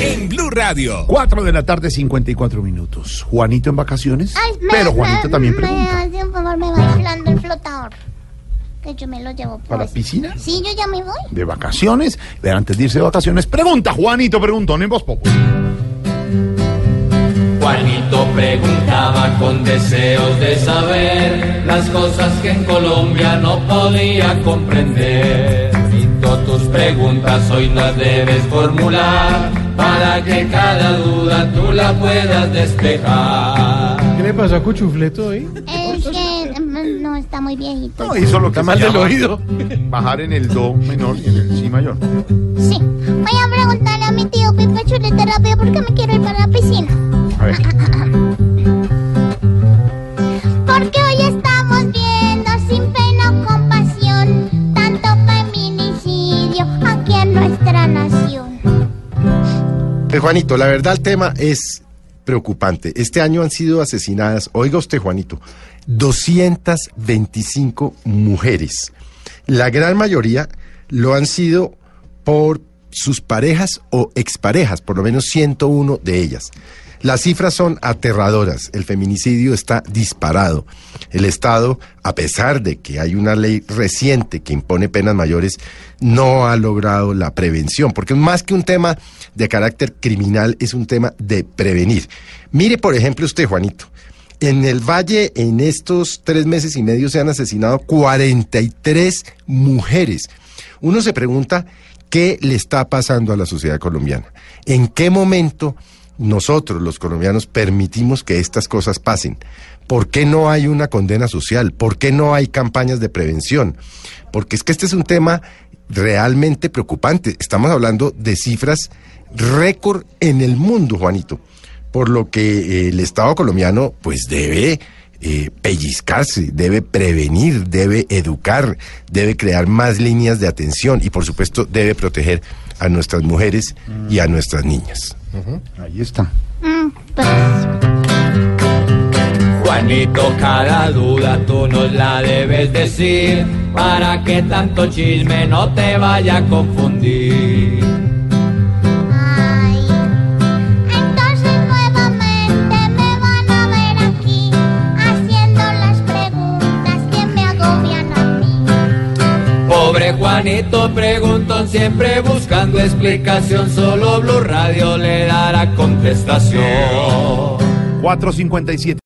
En Blue Radio. 4 de la tarde, 54 minutos. Juanito en vacaciones. Ay, me- pero Juanito me- también me- pregunta. hace un favor, me va inflando el flotador. Que yo me lo llevo ¿Para pues. piscina? Sí, yo ya me voy. De vacaciones. Pero antes de irse de vacaciones, pregunta, Juanito, preguntón en Voz Populi. Juanito preguntaba con deseos de saber las cosas que en Colombia no podía comprender. Juanito, tus preguntas hoy las debes formular para que cada duda tú la puedas despejar. ¿Qué le pasó a Cuchufleto hoy? Es que no está muy viejito. No, hizo lo que Está mal del oído. Bajar en el Do menor y en el Si mayor. Sí. Voy a preguntarle a mi tío Pipe Chulete rápido porque me quiero ir para Juanito, la verdad el tema es preocupante. Este año han sido asesinadas, oiga usted Juanito, 225 mujeres. La gran mayoría lo han sido por sus parejas o exparejas, por lo menos 101 de ellas. Las cifras son aterradoras, el feminicidio está disparado. El Estado, a pesar de que hay una ley reciente que impone penas mayores, no ha logrado la prevención, porque más que un tema de carácter criminal, es un tema de prevenir. Mire, por ejemplo, usted, Juanito, en el Valle, en estos tres meses y medio, se han asesinado 43 mujeres. Uno se pregunta qué le está pasando a la sociedad colombiana. ¿En qué momento nosotros, los colombianos, permitimos que estas cosas pasen? ¿Por qué no hay una condena social? ¿Por qué no hay campañas de prevención? Porque es que este es un tema realmente preocupante. Estamos hablando de cifras récord en el mundo, Juanito. Por lo que el Estado colombiano pues debe eh, pellizcarse, debe prevenir, debe educar, debe crear más líneas de atención y por supuesto debe proteger a nuestras mujeres y a nuestras niñas. Ahí está. Mm, pues, Juanito, cada duda tú nos la debes decir para que tanto chisme no te vaya a confundir. Pobre Juanito preguntón siempre buscando explicación, solo Blue Radio le dará contestación. 457.